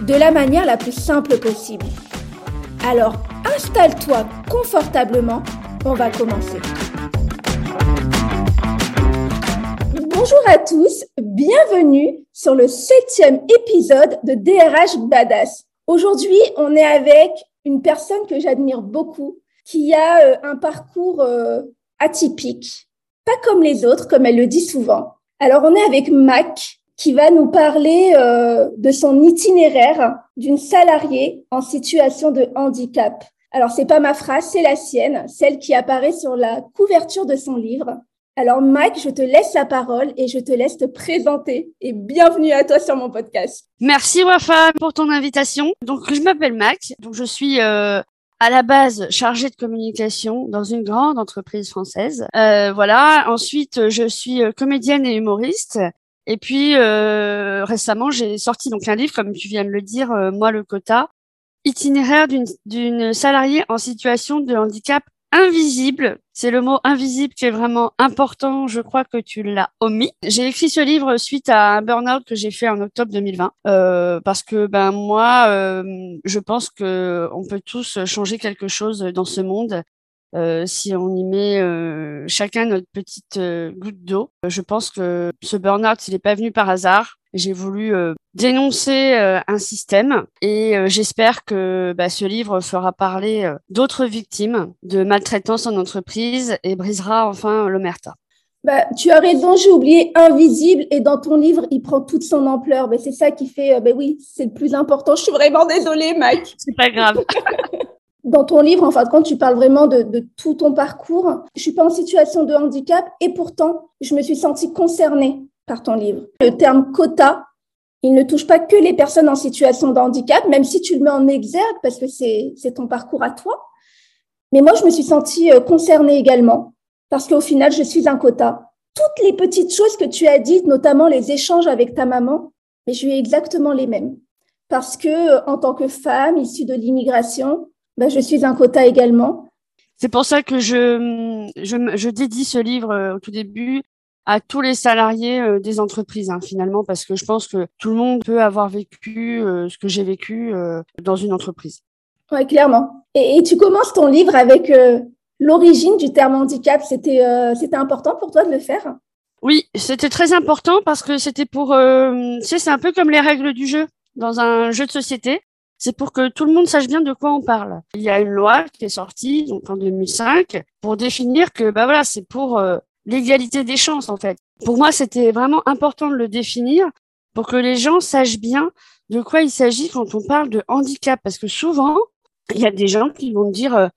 de la manière la plus simple possible. Alors installe-toi confortablement, on va commencer. Bonjour à tous, bienvenue sur le septième épisode de DRH Badass. Aujourd'hui, on est avec une personne que j'admire beaucoup, qui a euh, un parcours euh, atypique, pas comme les autres, comme elle le dit souvent. Alors, on est avec Mac, qui va nous parler euh, de son itinéraire d'une salariée en situation de handicap. Alors, c'est pas ma phrase, c'est la sienne, celle qui apparaît sur la couverture de son livre. Alors, Mac, je te laisse la parole et je te laisse te présenter. Et bienvenue à toi sur mon podcast. Merci Wafa pour ton invitation. Donc, je m'appelle Mac. Donc, je suis euh, à la base chargée de communication dans une grande entreprise française. Euh, voilà. Ensuite, je suis euh, comédienne et humoriste. Et puis euh, récemment, j'ai sorti donc un livre, comme tu viens de le dire, euh, moi le quota, itinéraire d'une salariée en situation de handicap invisible. C'est le mot invisible qui est vraiment important. Je crois que tu l'as omis. J'ai écrit ce livre suite à un burn-out que j'ai fait en octobre 2020 euh, parce que ben moi, euh, je pense que on peut tous changer quelque chose dans ce monde. Euh, si on y met euh, chacun notre petite euh, goutte d'eau, je pense que ce burn-out, il n'est pas venu par hasard. J'ai voulu dénoncer un système et j'espère que bah, ce livre fera parler d'autres victimes de maltraitance en entreprise et brisera enfin l'omerta. Bah, tu as raison, j'ai oublié invisible et dans ton livre, il prend toute son ampleur. Bah, c'est ça qui fait, bah oui, c'est le plus important. Je suis vraiment désolée, Mike. C'est pas grave. dans ton livre, en fin de compte, tu parles vraiment de, tout ton parcours. Je suis pas en situation de handicap et pourtant, je me suis sentie concernée par ton livre. Le terme quota, il ne touche pas que les personnes en situation de handicap, même si tu le mets en exergue parce que c'est ton parcours à toi. Mais moi, je me suis sentie euh, concernée également parce qu'au final, je suis un quota. Toutes les petites choses que tu as dites, notamment les échanges avec ta maman, mais je suis exactement les mêmes. Parce que, euh, en tant que femme issue de l'immigration, ben, je suis un quota également. C'est pour ça que je, je, je, dédie ce livre euh, au tout début à tous les salariés euh, des entreprises, hein, finalement, parce que je pense que tout le monde peut avoir vécu euh, ce que j'ai vécu dans une entreprise. Oui, clairement. Et, et, tu commences ton livre avec l'origine du terme handicap. C'était c'était important pour toi de le faire? Oui, c'était très important parce que c'était pour... tu sais, c'est un peu comme les règles du jeu dans un jeu de société c'est pour que tout le monde sache bien de quoi on parle. Il y a une loi qui est sortie donc en 2005 pour définir que bah voilà, c'est pour euh, l'égalité des chances en fait. Pour moi, c'était vraiment important de le définir pour que les gens sachent bien de quoi il s'agit quand on parle de handicap parce que souvent, il y a des gens qui vont dire euh,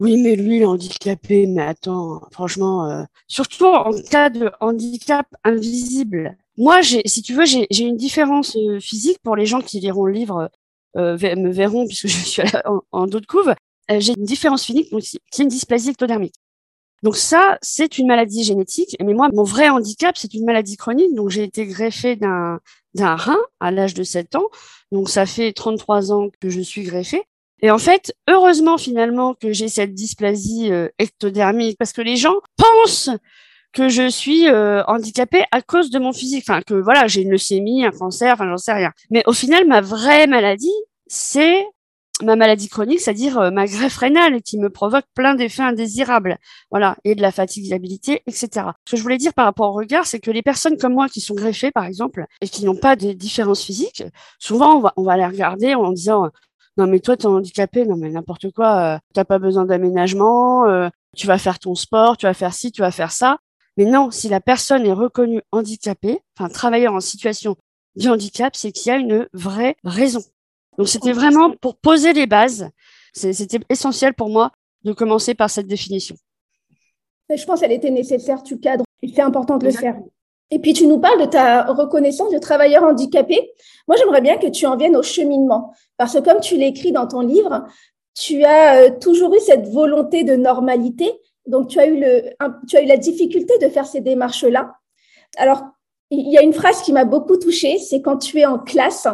oui, mais lui, est handicapé. Mais attends, franchement, euh, surtout en cas de handicap invisible. Moi, si tu veux, j'ai une différence physique pour les gens qui liront le livre euh, me verront puisque je suis en, en dos de couve, euh, j'ai une différence physique qui est une dysplasie ectodermique. Donc ça, c'est une maladie génétique. Mais moi, mon vrai handicap, c'est une maladie chronique. Donc j'ai été greffée d'un d'un rein à l'âge de 7 ans. Donc ça fait 33 ans que je suis greffée. Et en fait, heureusement finalement que j'ai cette dysplasie euh, ectodermique parce que les gens pensent que je suis euh, handicapée à cause de mon physique, enfin que voilà, j'ai une leucémie, un cancer, enfin j'en sais rien. Mais au final, ma vraie maladie, c'est ma maladie chronique, c'est-à-dire euh, ma greffe rénale qui me provoque plein d'effets indésirables, voilà, et de la fatigabilité, etc. Ce que je voulais dire par rapport au regard, c'est que les personnes comme moi qui sont greffées, par exemple, et qui n'ont pas de différences physiques, souvent on va, on va les regarder en disant non mais toi t'es handicapé, non mais n'importe quoi, euh, t'as pas besoin d'aménagement, tu vas faire ton sport, tu vas faire ci, tu vas faire ça. Mais non, si la personne est reconnue handicapée, enfin travailleur en situation de handicap, c'est qu'il y a une vraie raison. Donc c'était vraiment pour poser les bases. C'était essentiel pour moi de commencer par cette définition. Je pense qu'elle était nécessaire, tu cadres. C'est important de le faire. Et puis, tu nous parles de ta reconnaissance de travailleur handicapé. Moi, j'aimerais bien que tu en viennes au cheminement. Parce que comme tu l'écris dans ton livre, tu as euh, toujours eu cette volonté de normalité. Donc, tu as eu, le, tu as eu la difficulté de faire ces démarches-là. Alors, il y a une phrase qui m'a beaucoup touchée, c'est quand tu es en classe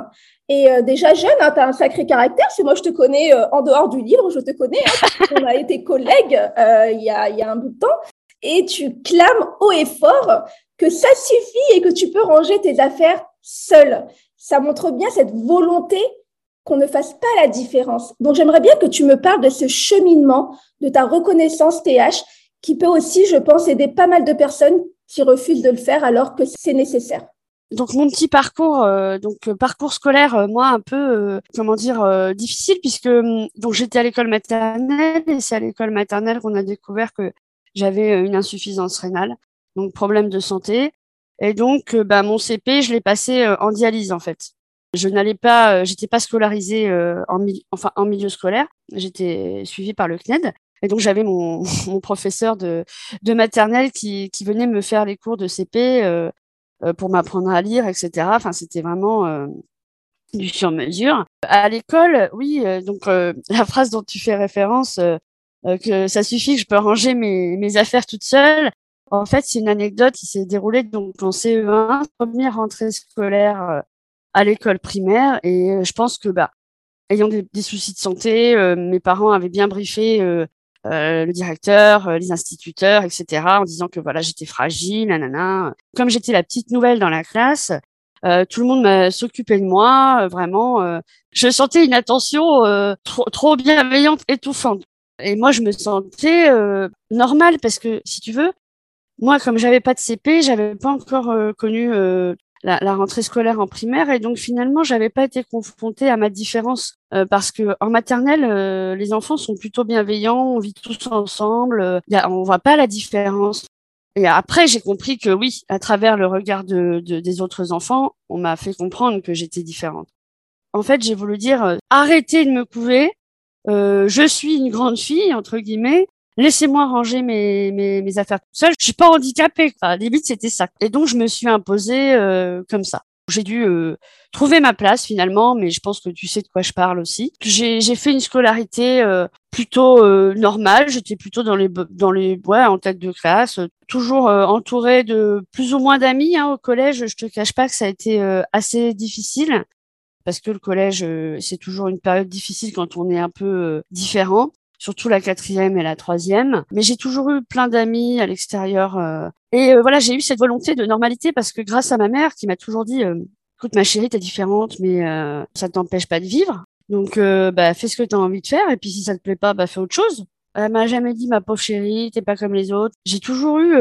et euh, déjà jeune, hein, tu as un sacré caractère. C'est moi, je te connais euh, en dehors du livre, je te connais. Hein, on a été collègues il, y a, il y a un bout de temps. Et tu clames haut et fort que ça suffit et que tu peux ranger tes affaires seul. Ça montre bien cette volonté qu'on ne fasse pas la différence. Donc, j'aimerais bien que tu me parles de ce cheminement, de ta reconnaissance TH, qui peut aussi, je pense, aider pas mal de personnes qui refusent de le faire alors que c'est nécessaire. Donc mon petit parcours, euh, donc euh, parcours scolaire, euh, moi un peu, comment dire, difficile puisque hum, donc j'étais à l'école maternelle et c'est à l'école maternelle qu'on a découvert que j'avais une insuffisance rénale donc problème de santé. Et donc, bah, mon CP, je l'ai passé en dialyse en fait. Je n'allais pas, euh, j'étais pas scolarisée en, enfin, en milieu scolaire. J'étais suivie par le CNED. Et donc j'avais mon, mon, professeur de, de maternelle qui, qui, venait me faire les cours de CP euh, pour m'apprendre à lire, etc. Enfin, c'était vraiment euh, du sur-mesure. À l'école, oui, donc la phrase dont tu fais référence, que ça suffit, je peux ranger mes, mes affaires toute seule. En fait, c'est une anecdote qui s'est déroulée donc en CE1, première rentrée scolaire euh, à l'école primaire, et euh, je pense que bah, ayant des, soucis de santé, euh, mes parents avaient bien briefé le directeur, les instituteurs, etc., en disant que voilà, j'étais fragile, nanana. Comme j'étais la petite nouvelle dans la classe, tout le monde s'occupait de moi, vraiment. je sentais une attention trop, trop bienveillante, étouffante. Et moi, je me sentais normale parce que, si tu veux, moi, comme j'avais pas de CP, j'avais pas encore euh, connu euh, la, la, rentrée scolaire en primaire et donc finalement, j'avais pas été confrontée à ma différence euh, parce que en maternelle, les enfants sont plutôt bienveillants, on vit tous ensemble, y a, on voit pas la différence. Et après, j'ai compris que oui, à travers le regard de, de des autres enfants, on m'a fait comprendre que j'étais différente. En fait, j'ai voulu dire arrêtez de me couver. je suis une grande fille entre guillemets laissez-moi ranger mes, mes, mes, affaires toute seule. Je suis pas handicapée. Enfin, limite, c'était ça. Et donc, je me suis imposée euh, comme ça. J'ai dû euh, trouver ma place finalement, mais je pense que tu sais de quoi je parle aussi. J'ai fait une scolarité euh, plutôt normale. J'étais plutôt dans les dans les ouais en tête de classe, toujours entourée de plus ou moins d'amis hein, au collège. Je te cache pas que ça a été assez difficile parce que le collège c'est toujours une période difficile quand on est un peu différent surtout la quatrième et la troisième. Mais j'ai toujours eu plein d'amis à l'extérieur. Euh, et euh, voilà, j'ai eu cette volonté de normalité parce que grâce à ma mère qui m'a toujours dit, euh, écoute ma chérie, t'es différente, mais ça ne t'empêche pas de vivre. Donc, bah, fais ce que tu as envie de faire. Et puis, si ça te plaît pas, bah, fais autre chose. Elle m'a jamais dit, ma pauvre chérie, t'es pas comme les autres. J'ai toujours eu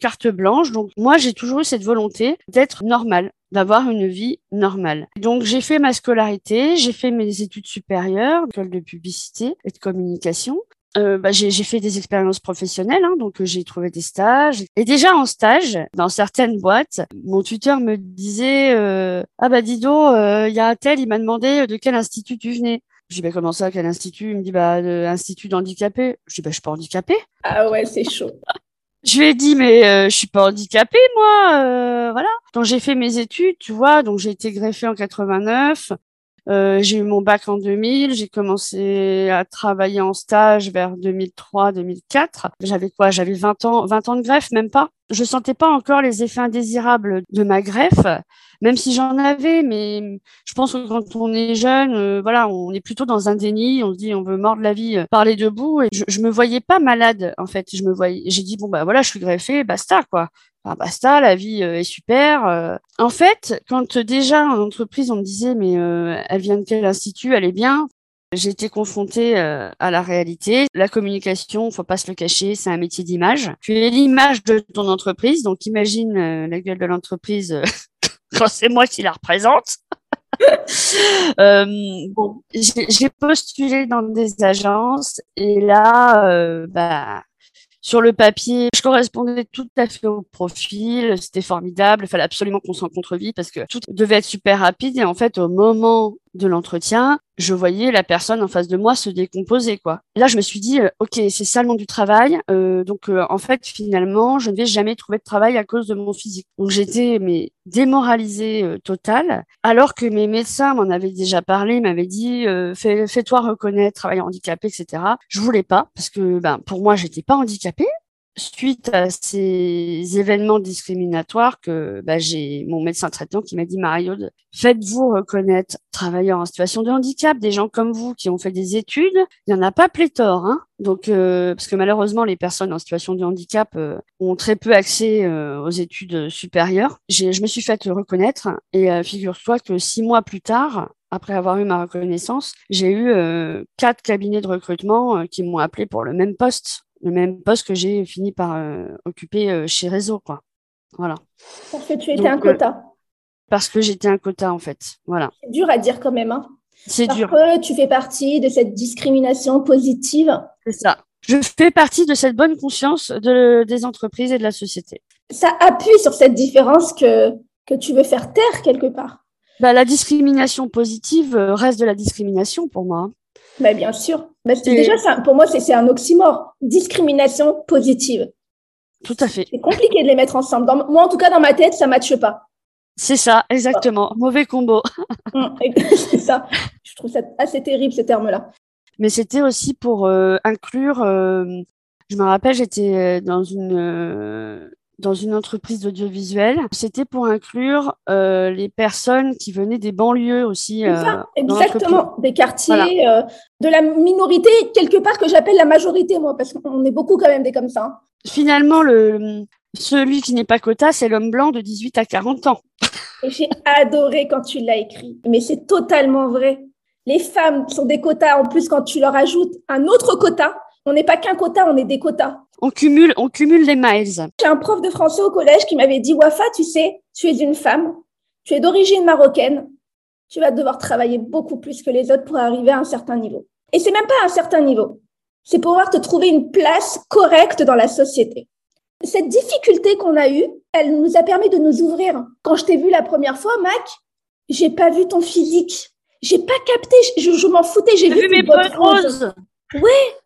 carte blanche. Donc, moi, j'ai toujours eu cette volonté d'être normale d'avoir une vie normale. Donc j'ai fait ma scolarité, j'ai fait mes études supérieures, école de publicité et de communication. Euh, bah, j'ai fait des expériences professionnelles, hein, donc euh, j'ai trouvé des stages. Et déjà en stage, dans certaines boîtes, mon tuteur me disait euh, ah bah dis il y a un tel, il m'a demandé de quel institut tu venais. Je dis bah comment ça, quel institut? Il me dit bah l'institut d'handicapé. Je dis bah je suis pas handicapée. Ah ouais, c'est chaud. Je lui ai dit mais euh, je suis pas handicapée moi, euh, voilà. Donc j'ai fait mes études, tu vois, donc j'ai été greffée en 89. Euh, j'ai eu mon bac en 2000, j'ai commencé à travailler en stage vers 2003-2004. J'avais quoi? J'avais 20 ans, 20 ans de greffe, même pas? Je sentais pas encore les effets indésirables de ma greffe, même si j'en avais, mais je pense que quand on est jeune, euh, voilà, on est plutôt dans un déni, on se dit on veut mordre la vie par les deux bouts et je, je me voyais pas malade en fait, je me voyais j'ai dit bon bah voilà, je suis greffée, basta quoi. Basta, la vie euh, est super. Euh. En fait, quand déjà en entreprise on me disait mais euh, elle vient de quel institut, elle est bien. J'ai été confrontée à la réalité. La communication, faut pas se le cacher, c'est un métier d'image. Tu es l'image de ton entreprise, donc imagine la gueule de l'entreprise quand c'est moi qui la représente. euh, bon, j'ai postulé dans des agences et là, bah, sur le papier, je correspondais tout à fait au profil, c'était formidable, il fallait absolument qu'on s'en rencontre vite parce que tout devait être super rapide et en fait au moment de l'entretien, je voyais la personne en face de moi se décomposer quoi. là je me suis dit euh, ok c'est ça le monde du travail euh, donc euh, en fait finalement je ne vais jamais trouver de travail à cause de mon physique. Donc j'étais mais démoralisée totale alors que mes médecins m'en avaient déjà parlé, m'avaient dit fais, fais-toi reconnaître travail handicapé etc. Je voulais pas parce que ben pour moi j'étais pas handicapée suite à ces événements discriminatoires que bah, j'ai mon médecin traitant qui m'a dit Mario, faites-vous reconnaître travailleurs en situation de handicap, des gens comme vous qui ont fait des études, il n'y en a pas pléthore, hein donc euh, parce que malheureusement les personnes en situation de handicap euh, ont très peu accès euh, aux études supérieures. Je me suis fait reconnaître et figure-toi que six mois plus tard, après avoir eu ma reconnaissance, j'ai eu quatre cabinets de recrutement qui m'ont appelé pour le même poste le même poste que j'ai fini par euh, occuper euh, chez Réseau, quoi. Voilà. Parce que tu étais un quota. Euh, parce que j'étais un quota, en fait. Voilà. C'est dur à dire quand même. Hein. C'est dur. Parce que tu fais partie de cette discrimination positive. C'est ça. Je fais partie de cette bonne conscience de, des entreprises et de la société. Ça appuie sur cette différence que, que tu veux faire taire quelque part. Bah, la discrimination positive reste de la discrimination pour moi. Mais bien sûr. Mais déjà, pour moi, c'est un oxymore. Discrimination positive. Tout à fait. C'est compliqué de les mettre ensemble. moi, en tout cas, dans ma tête, ça ne matche pas. C'est ça, exactement. Mauvais combo. Hum, c'est ça. Je trouve ça assez terrible, ce terme-là. Mais c'était aussi pour euh, inclure. Euh, je me rappelle, j'étais euh, dans une dans une entreprise d'audiovisuel. C'était pour inclure euh, les personnes qui venaient des banlieues aussi. Euh, ça, exactement, des quartiers, euh, de la minorité, quelque part que j'appelle la majorité, moi, parce qu'on est beaucoup quand même des comme ça. Hein. Finalement, le, celui qui n'est pas quota, c'est l'homme blanc de 18 à 40 ans. J'ai adoré quand tu l'as écrit, mais c'est totalement vrai. Les femmes sont des quotas, en plus, quand tu leur ajoutes un autre quota, on n'est pas qu'un quota, on est des quotas. On cumule, on cumule les miles. J'ai un prof de français au collège qui m'avait dit, Wafa, tu sais, tu es une femme, tu es d'origine marocaine, tu vas devoir travailler beaucoup plus que les autres pour arriver à un certain niveau. Et c'est même pas un certain niveau. C'est pouvoir te trouver une place correcte dans la société. Cette difficulté qu'on a eue, elle nous a permis de nous ouvrir. Quand je t'ai vu la première fois, Mac, j'ai pas vu ton physique. J'ai pas capté, je, m'en foutais, j'ai vu, mes bottes roses. Ouais,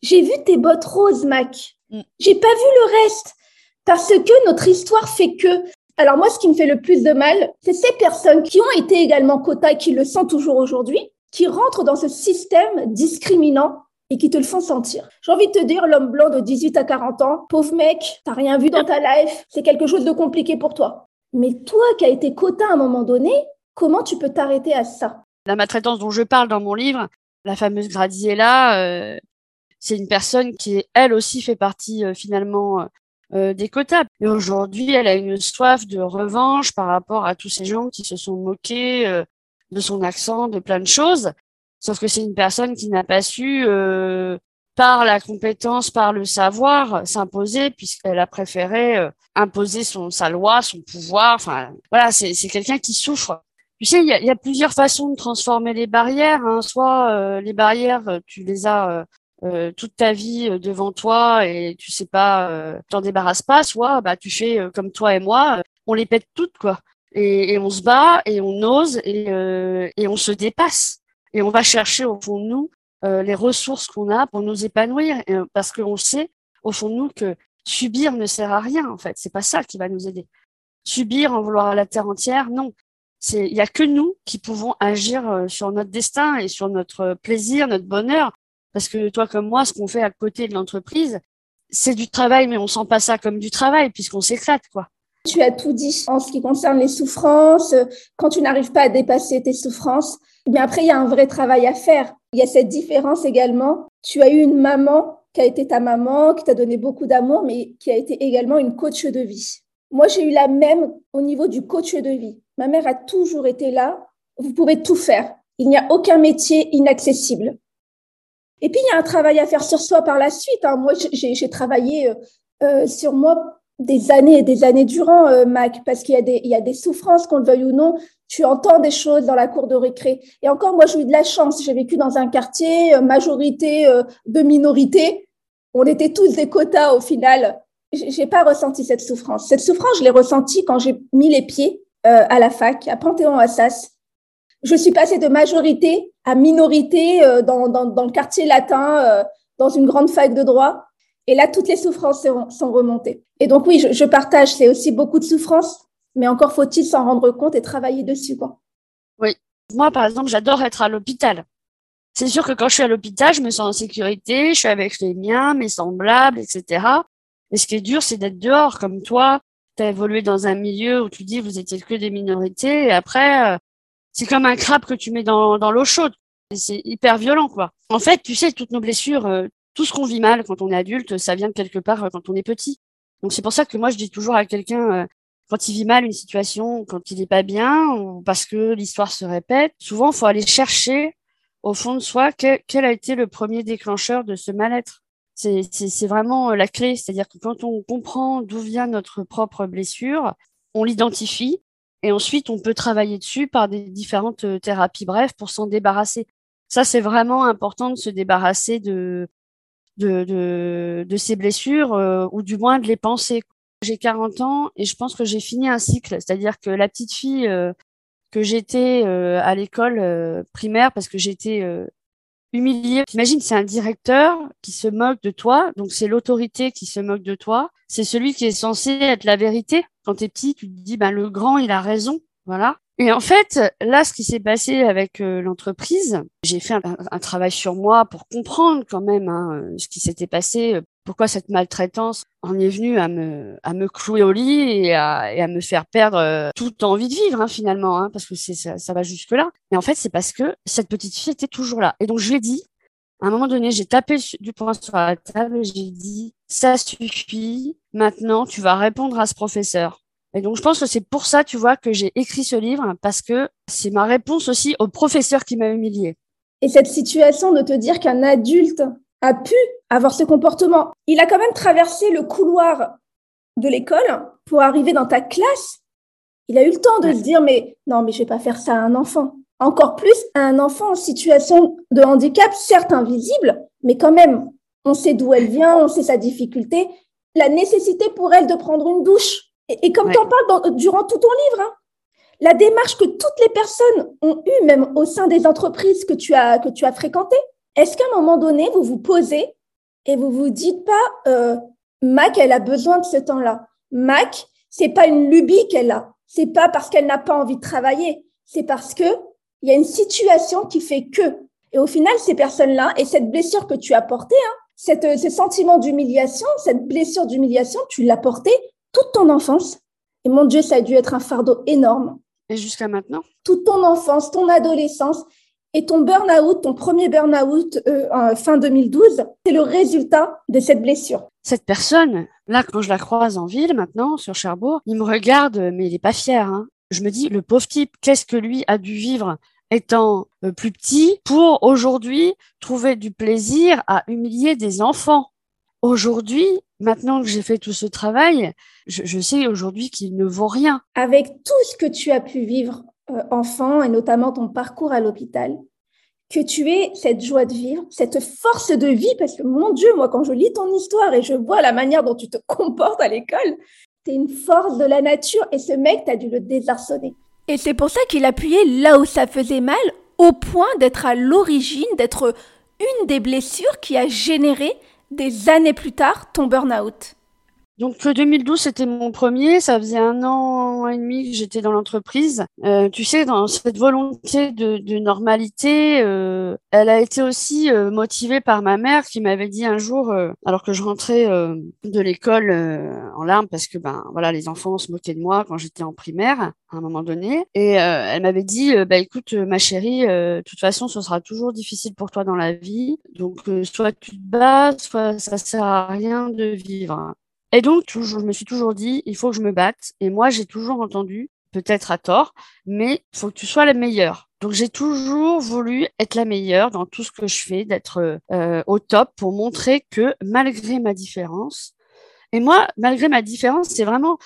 j'ai vu tes bottes roses, Mac. Mm. J'ai pas vu le reste. Parce que notre histoire fait que. Alors moi, ce qui me fait le plus de mal, c'est ces personnes qui ont été également quotas et qui le sont toujours aujourd'hui, qui rentrent dans ce système discriminant et qui te le font sentir. J'ai envie de te dire, l'homme blanc de 18 à 40 ans, pauvre mec, t'as rien vu dans ta life, c'est quelque chose de compliqué pour toi. Mais toi qui as été quota à un moment donné, comment tu peux t'arrêter à ça? La maltraitance dont je parle dans mon livre, la fameuse Gradiella, euh, c'est une personne qui, elle aussi, fait partie euh, finalement euh, euh, des quotas. Et aujourd'hui, elle a une soif de revanche par rapport à tous ces gens qui se sont moqués de son accent, de plein de choses. Sauf que c'est une personne qui n'a pas su, par la compétence, par le savoir, s'imposer, puisqu'elle a préféré imposer son sa loi, son pouvoir. Enfin, voilà, c'est quelqu'un qui souffre. Tu sais, il y a, plusieurs façons de transformer les barrières. Hein. Soit les barrières, tu les as euh, toute ta vie euh, devant toi et tu sais pas, euh, t'en débarrasses pas, soit bah tu fais euh, comme toi et moi, on les pète toutes quoi. Et, et on se bat et on ose et, et on se dépasse et on va chercher au fond de nous les ressources qu'on a pour nous épanouir parce qu'on sait au fond de nous que subir ne sert à rien en fait. C'est pas ça qui va nous aider. Subir en vouloir à la terre entière, non. C'est il y a que nous qui pouvons agir sur notre destin et sur notre plaisir, notre bonheur parce que toi comme moi, ce qu'on fait à côté de l'entreprise, c'est du travail, mais on sent pas ça comme du travail puisqu'on s'éclate, quoi. Tu as tout dit en ce qui concerne les souffrances, quand tu n'arrives pas à dépasser tes souffrances. Après, il y a un vrai travail à faire. Il y a cette différence également. Tu as eu une maman qui a été ta maman, qui t'a donné beaucoup d'amour, mais qui a été également une coach de vie. Moi, j'ai eu la même au niveau du coach de vie. Ma mère a toujours été là. Vous pouvez tout faire. Il n'y a aucun métier inaccessible. Et puis, il y a un travail à faire sur soi par la suite. Hein. Moi, j'ai travaillé euh, euh, sur moi des années et des années durant, euh, Mac, parce qu'il y, a des, souffrances, qu'on le veuille ou non. Tu entends des choses dans la cour de récré. Et encore, moi, j'ai eu de la chance. J'ai vécu dans un quartier, majorité de minorité. On était tous des quotas au final. J'ai pas ressenti cette souffrance. Cette souffrance, je l'ai ressentie quand j'ai mis les pieds à la fac, à Panthéon-Assas. Je suis passée de majorité à minorité euh, dans, le quartier latin, euh, dans une grande fac de droit. Et là, toutes les souffrances sont remontées. Et donc oui, je, je partage, c'est aussi beaucoup de souffrances, mais encore faut-il s'en rendre compte et travailler dessus. Quoi. Oui, moi par exemple, j'adore être à l'hôpital. C'est sûr que quand je suis à l'hôpital, je me sens en sécurité, je suis avec les miens, mes semblables, etc. Mais ce qui est dur, c'est d'être dehors, comme toi. Tu as évolué dans un milieu où tu dis vous étiez que des minorités, et après, euh, c'est comme un crabe que tu mets dans, l'eau chaude. C'est hyper violent, quoi. En fait, tu sais, toutes nos blessures, euh, tout ce qu'on vit mal quand on est adulte, ça vient de quelque part euh, quand on est petit. Donc c'est pour ça que moi, je dis toujours à quelqu'un, quand il vit mal une situation, quand il n'est pas bien, parce que l'histoire se répète, souvent, il faut aller chercher au fond de soi, quel, quel, a été le premier déclencheur de ce mal-être C'est vraiment euh, la clé, c'est-à-dire que quand on comprend d'où vient notre propre blessure, on l'identifie et ensuite on peut travailler dessus par des différentes euh, thérapies bref pour s'en débarrasser. Ça, c'est vraiment important de se débarrasser de, de, de, de ces blessures euh, ou du moins de les penser. J'ai 40 ans et je pense que j'ai fini un cycle, c'est-à-dire que la petite fille que j'étais euh, à l'école euh, primaire parce que j'étais euh, humiliée. T'imagines, c'est un directeur qui se moque de toi, donc c'est l'autorité qui se moque de toi. C'est celui qui est censé être la vérité. Quand t'es petit, tu te dis, ben le grand, il a raison, voilà. Et en fait, là, ce qui s'est passé avec l'entreprise, j'ai fait un, travail sur moi pour comprendre quand même hein, ce qui s'était passé pourquoi cette maltraitance en est venue à me, à me clouer au lit et à, et à me faire perdre euh, toute envie de vivre hein, finalement, hein, parce que c'est ça, ça va jusque là. Mais en fait, c'est parce que cette petite fille était toujours là. Et donc je lui ai dit, à un moment donné, j'ai tapé du poing sur la table et j'ai dit, ça suffit. Maintenant, tu vas répondre à ce professeur. Et donc, je pense que c'est pour ça, tu vois, que j'ai écrit ce livre, parce que c'est ma réponse aussi au professeur qui m'a humiliée. Et cette situation de te dire qu'un adulte a pu avoir ce comportement. Il a quand même traversé le couloir de l'école pour arriver dans ta classe. Il a eu le temps de se dire, mais non, mais je vais pas faire ça à un enfant. Encore plus à un enfant en situation de handicap, certes invisible, mais quand même, on sait d'où elle vient, on sait sa difficulté, la nécessité pour elle de prendre une douche. Et, comme tu en parles durant tout ton livre, hein, la démarche que toutes les personnes ont eue, même au sein des entreprises que tu as, que tu as fréquentées, est-ce qu'à un moment donné, vous vous posez et vous vous dites pas, euh, Mac, elle a besoin de ce temps-là. Mac, c'est pas une lubie qu'elle a. C'est pas parce qu'elle n'a pas envie de travailler. C'est parce que il y a une situation qui fait que. Et au final, ces personnes-là et cette blessure que tu as portée, hein, cette, ce sentiment d'humiliation, cette blessure d'humiliation, tu l'as portée toute ton enfance. Et mon Dieu, ça a dû être un fardeau énorme. Et jusqu'à maintenant? Toute ton enfance, ton adolescence. Et ton burn-out, ton premier burn-out euh, fin 2012, c'est le résultat de cette blessure. Cette personne, là, quand je la croise en ville maintenant, sur Cherbourg, il me regarde, mais il est pas fier. Hein. Je me dis, le pauvre type, qu'est-ce que lui a dû vivre étant euh, plus petit pour aujourd'hui trouver du plaisir à humilier des enfants? Aujourd'hui, maintenant que j'ai fait tout ce travail, je, je sais aujourd'hui qu'il ne vaut rien. Avec tout ce que tu as pu vivre enfant et notamment ton parcours à l'hôpital, que tu aies cette joie de vivre, cette force de vie, parce que mon Dieu, moi, quand je lis ton histoire et je vois la manière dont tu te comportes à l'école, tu es une force de la nature et ce mec, tu as dû le désarçonner. Et c'est pour ça qu'il appuyait là où ça faisait mal, au point d'être à l'origine, d'être une des blessures qui a généré des années plus tard ton burn-out. Donc 2012, c'était mon premier. Ça faisait un an et demi que j'étais dans l'entreprise. Euh, tu sais, dans cette volonté de, de normalité, euh, elle a été aussi euh, motivée par ma mère qui m'avait dit un jour, euh, alors que je rentrais euh, de l'école en larmes parce que ben voilà, les enfants se moquaient de moi quand j'étais en primaire à un moment donné, et elle m'avait dit, bah écoute ma chérie, de toute façon, ce sera toujours difficile pour toi dans la vie. Donc soit tu te bats, soit ça sert à rien de vivre. Et donc, toujours, je me suis toujours dit, il faut que je me batte. Et moi, j'ai toujours entendu, peut-être à tort, mais il faut que tu sois la meilleure. Donc, j'ai toujours voulu être la meilleure dans tout ce que je fais, d'être euh, au top pour montrer que malgré ma différence, et moi, malgré ma différence, c'est vraiment,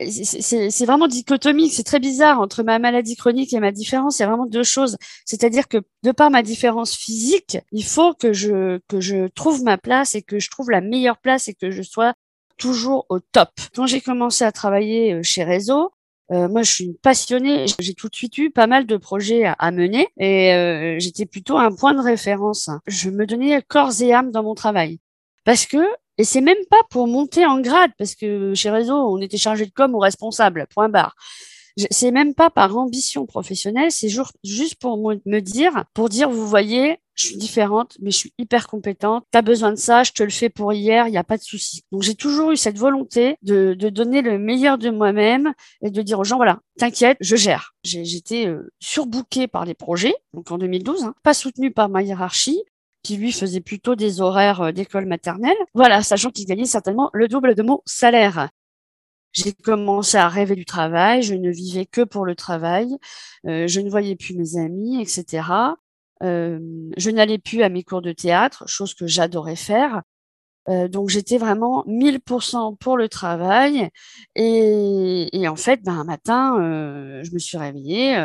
c'est vraiment dichotomique, c'est très bizarre entre ma maladie chronique et ma différence. Il y a vraiment deux choses. C'est-à-dire que de par ma différence physique, il faut que je que je trouve ma place et que je trouve la meilleure place et que je sois toujours au top. Quand j'ai commencé à travailler euh, chez Réseau, moi, je suis passionnée. J'ai tout de suite eu pas mal de projets à, mener et j'étais plutôt un point de référence. Je me donnais corps et âme dans mon travail parce que et c'est même pas pour monter en grade parce que chez Réseau, on était chargé de com ou responsable. Point barre c'est même pas par ambition professionnelle, c'est juste pour me dire, pour dire, vous voyez, je suis différente, mais je suis hyper compétente. Tu as besoin de ça, je te le fais pour hier, il n'y a pas de souci. Donc j'ai toujours eu cette volonté de, donner le meilleur de moi-même et de dire aux gens, voilà, t'inquiète, je gère. J'étais euh, surbookée par les projets, donc en 2012, hein, pas soutenue par ma hiérarchie qui lui faisait plutôt des horaires euh, d'école maternelle. Voilà, sachant qu'il gagnait certainement le double de mon salaire. J'ai commencé à rêver du travail, je ne vivais que pour le travail, euh, je ne voyais plus mes amis, etc. Je n'allais plus à mes cours de théâtre, chose que j'adorais faire. Donc j'étais vraiment 1000% pour le travail. Et, et, en fait, ben, un matin, je me suis réveillée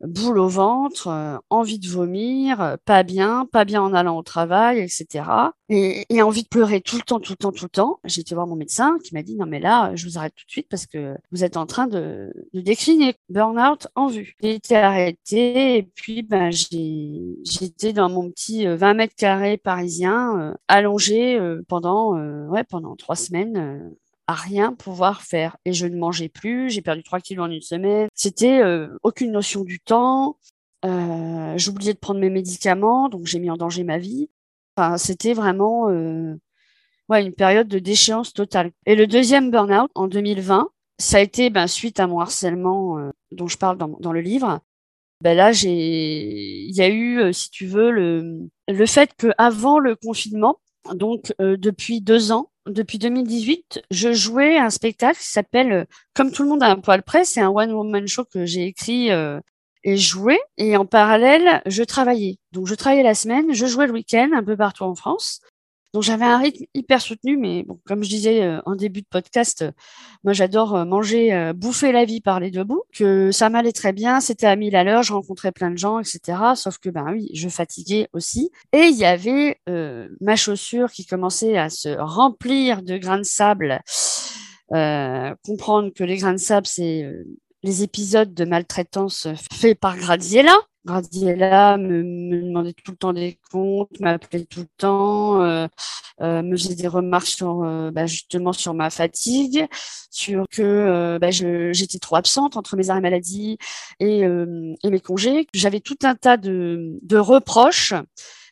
boule au ventre, euh, envie de vomir, euh, pas bien, pas bien en allant au travail, etc. Et, envie de pleurer tout le temps, tout le temps, tout le temps. J'ai été voir mon médecin qui m'a dit non mais là, je vous arrête tout de suite parce que vous êtes en train de, de décliner. Burn-out en vue. J'ai été arrêtée et puis ben j'étais dans mon petit 20 euh, mètres carrés parisien, allongé pendant ouais pendant trois semaines à rien pouvoir faire. Et je ne mangeais plus, j'ai perdu 3 kilos en une semaine. C'était euh, aucune notion du temps. Euh, J'oubliais de prendre mes médicaments, donc j'ai mis en danger ma vie. Enfin, c'était vraiment euh, ouais, une période de déchéance totale. Et le deuxième burn-out en 2020, ça a été ben, suite à mon harcèlement euh, dont je parle dans, dans le livre. Ben là, j'ai, il y a eu, euh, si tu veux, le, le fait que avant le confinement, donc depuis deux ans, depuis 2018, je jouais un spectacle qui s'appelle euh, Comme tout le monde a un poil près. C'est un one-woman show que j'ai écrit euh, et joué. Et en parallèle, je travaillais. Donc, je travaillais la semaine, je jouais le week-end un peu partout en France. Donc j'avais un rythme hyper soutenu, mais comme je disais euh, en début de podcast, euh, moi j'adore euh, manger, bouffer la vie par les deux bouts, que ça m'allait très bien, c'était à mille à l'heure, je rencontrais plein de gens, etc. Sauf que ben oui, je fatiguais aussi. Et il y avait ma chaussure qui commençait à se remplir de grains de sable. comprendre que les grains de sable, c'est les épisodes de maltraitance faits par Graziella. Gradiella me, me, demandait tout le temps des comptes, m'appelait tout le temps, euh, euh, me faisait des remarques sur euh, bah, justement sur ma fatigue, sur que bah, j'étais trop absente entre mes arrêts maladie et, et mes congés. J'avais tout un tas de, de reproches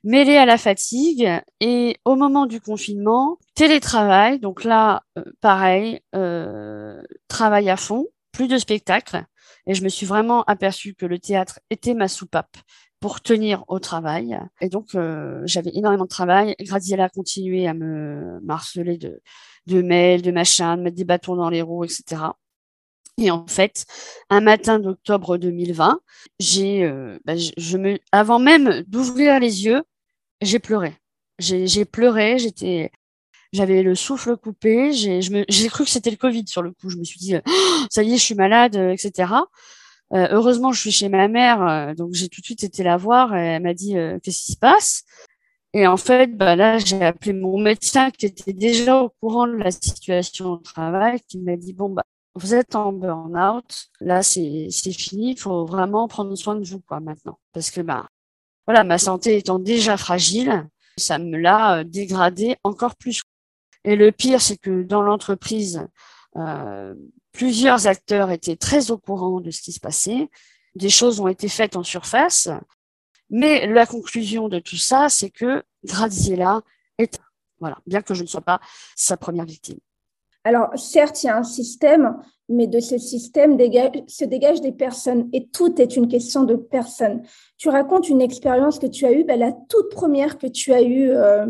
mêlés à la fatigue et au moment du confinement, télétravail. Donc là, pareil, travail à fond, plus de spectacles et je me suis vraiment aperçue que le théâtre était ma soupape pour tenir au travail. Et donc, euh, j'avais énormément de travail. Graziella a continué à me harceler de, de mails, de machins, de mettre des bâtons dans les roues, etc. Et en fait, un matin d'octobre 2020, j'ai, euh, bah, me, avant même d'ouvrir les yeux, j'ai pleuré. J'ai pleuré, j'étais, j'avais le souffle coupé, j'ai cru que c'était le Covid sur le coup. Je me suis dit, oh, ça y est, je suis malade, euh, etc. Euh, heureusement, je suis chez ma mère, euh, donc j'ai tout de suite été la voir. Et elle m'a dit, qu'est-ce qui se passe? Et en fait, bah, là, j'ai appelé mon médecin qui était déjà au courant de la situation au travail, qui m'a dit, bon, bah, vous êtes en burn-out, là, c'est fini, il faut vraiment prendre soin de vous, quoi, maintenant. Parce que, bah, voilà, ma santé étant déjà fragile, ça me l'a dégradé encore plus. Et le pire, c'est que dans l'entreprise, euh, plusieurs acteurs étaient très au courant de ce qui se passait. Des choses ont été faites en surface. Mais la conclusion de tout ça, c'est que Graziella est, voilà, bien que je ne sois pas sa première victime. Alors, certes, il y a un système, mais de ce système se dégagent des personnes et tout est une question de personnes. Tu racontes une expérience que tu as eue, ben, la toute première que tu as eue euh,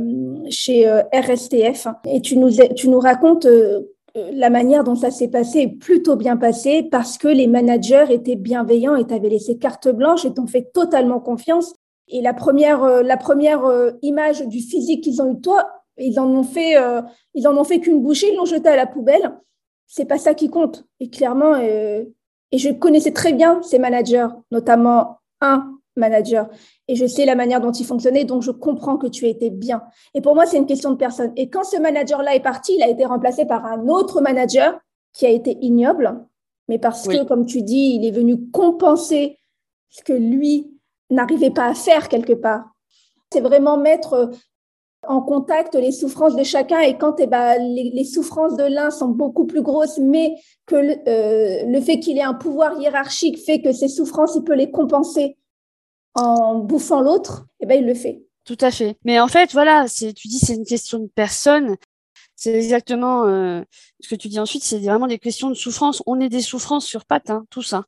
chez euh, RSTF et tu nous, racontes euh, la manière dont ça s'est passé plutôt bien passé parce que les managers étaient bienveillants et t'avaient laissé carte blanche et t'ont fait totalement confiance. Et la première, la première image du physique qu'ils ont eu de toi, ils en ont fait, ils en ont fait qu'une bouchée, ils l'ont jeté à la poubelle. C'est pas ça qui compte. Et clairement, euh, et je connaissais très bien ces managers, notamment un manager, et je sais la manière dont il fonctionnait, donc je comprends que tu étais bien. Et pour moi, c'est une question de personne. Et quand ce manager-là est parti, il a été remplacé par un autre manager qui a été ignoble, mais parce que, comme tu dis, il est venu compenser ce que lui n'arrivait pas à faire quelque part. C'est vraiment mettre en contact les souffrances de chacun et quand eh ben, les, souffrances de l'un sont beaucoup plus grosses, mais que le, euh, le fait qu'il ait un pouvoir hiérarchique fait que ces souffrances, il peut les compenser en bouffant l'autre, eh ben, il le fait. Tout à fait. Mais en fait, voilà, tu dis c'est une question de personne. C'est exactement euh, ce que tu dis ensuite, c'est vraiment des questions de souffrance. On est des souffrances sur pattes, hein, tous. Hein.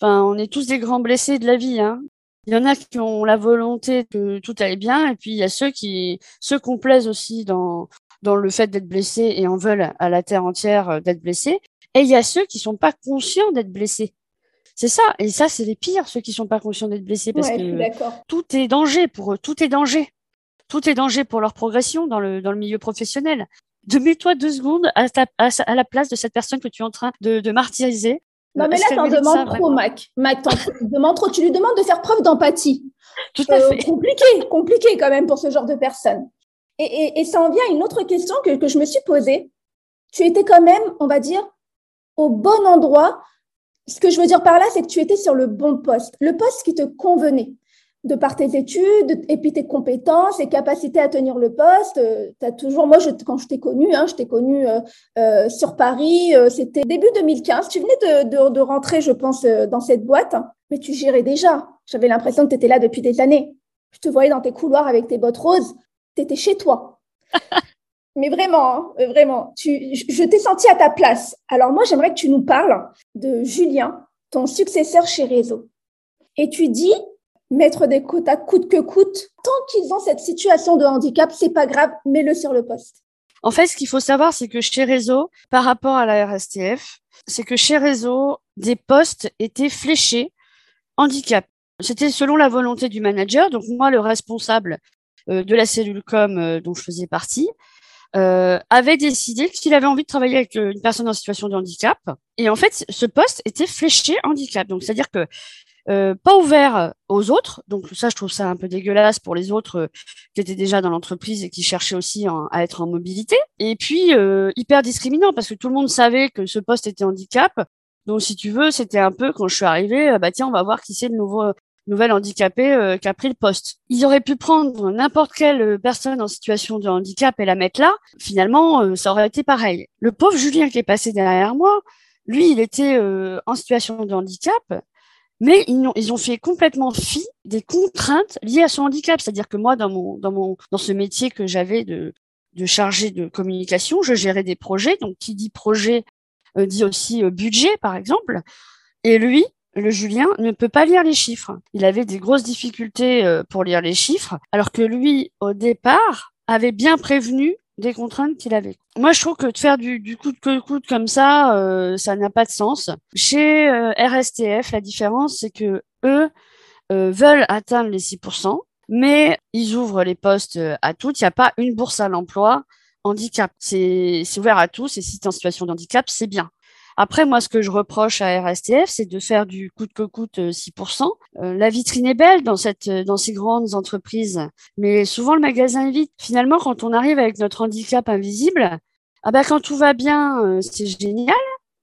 Enfin, on est tous des grands blessés de la vie. Hein. Il y en a qui ont la volonté que tout aille bien, et puis il y a ceux qui se complaisent aussi dans, dans le fait d'être blessés et en veulent à la terre entière euh, d'être blessés. Et il y a ceux qui sont pas conscients d'être blessés. C'est ça. Et ça, c'est les pires, ceux qui sont pas conscients d'être blessés, parce que tout est danger pour eux. Tout est danger. Tout est danger pour leur progression dans le, dans le milieu professionnel. De mets-toi deux secondes à, à, la place de cette personne que tu es en train de, de martyriser non, mais là, tu en demandes trop, Mac. Mac, demandes trop. Tu lui demandes de faire preuve d'empathie. Tout à euh, fait. compliqué, compliqué quand même pour ce genre de personne. Et, et, et ça en vient à une autre question que, que je me suis posée. Tu étais quand même, on va dire, au bon endroit. Ce que je veux dire par là, c'est que tu étais sur le bon poste, le poste qui te convenait de par tes études et puis tes compétences et capacités à tenir le poste. Euh, as toujours, moi, je, quand je t'ai connu, hein, je t'ai connu euh, euh, sur Paris, c'était début 2015. Tu venais de, de, de rentrer, je pense, dans cette boîte, mais tu gérais déjà. J'avais l'impression que tu étais là depuis des années. Je te voyais dans tes couloirs avec tes bottes roses. Tu étais chez toi. mais vraiment, hein, vraiment, tu, je t'ai senti à ta place. Alors moi, j'aimerais que tu nous parles de Julien, ton successeur chez Réseau. Et tu dis, mettre des quotas coûte que coûte. Tant qu'ils ont cette situation de handicap, c'est pas grave, mets-le sur le poste. En fait, ce qu'il faut savoir, c'est que chez Réseau, par rapport à la RSTF, c'est que chez Réseau, des postes étaient fléchés handicap. C'était selon la volonté du manager. Donc moi, le responsable euh, de la cellule com euh, dont je faisais partie, euh, avait décidé qu'il avait envie de travailler avec une personne en situation de handicap. Et en fait, ce poste était fléché handicap. Donc, c'est-à-dire que euh, pas ouvert aux autres. Donc ça, je trouve ça un peu dégueulasse pour les autres euh, qui étaient déjà dans l'entreprise et qui cherchaient aussi à être en mobilité. Et puis euh, hyper discriminant parce que tout le monde savait que ce poste était handicap. Donc si tu veux, c'était un peu quand je suis arrivée, bah tiens, on va voir qui c'est le nouveau nouvel handicapé qui a pris le poste. Ils auraient pu prendre n'importe quelle personne en situation de handicap et la mettre là. Finalement, ça aurait été pareil. Le pauvre Julien qui est passé derrière moi, lui, il était en situation de handicap mais ils ont, ils ont fait complètement fi des contraintes liées à son handicap. C'est-à-dire que moi, dans mon, dans mon, dans ce métier que j'avais de, de chargé de communication, je gérais des projets. Donc, qui dit projet euh, dit aussi euh, budget, par exemple. Et lui, le Julien, ne peut pas lire les chiffres. Il avait des grosses difficultés euh, pour lire les chiffres, alors que lui, au départ, avait bien prévenu des contraintes qu'il avait. Moi, je trouve que de faire du, du coup de coûte comme ça, euh, ça n'a pas de sens. Chez euh, RSTF, la différence, c'est que eux euh, veulent atteindre les 6%, mais ils ouvrent les postes à toutes. Il n'y a pas une bourse à l'emploi handicap. C'est ouvert à tous et si tu es en situation de handicap, c'est bien. Après, moi, ce que je reproche à RSTF, c'est de faire du coûte que coûte 6%. Euh, euh, la vitrine est belle dans cette, euh, dans ces grandes entreprises, mais souvent le magasin est vide. Finalement, quand on arrive avec notre handicap invisible, ah ben quand tout va bien, c'est génial.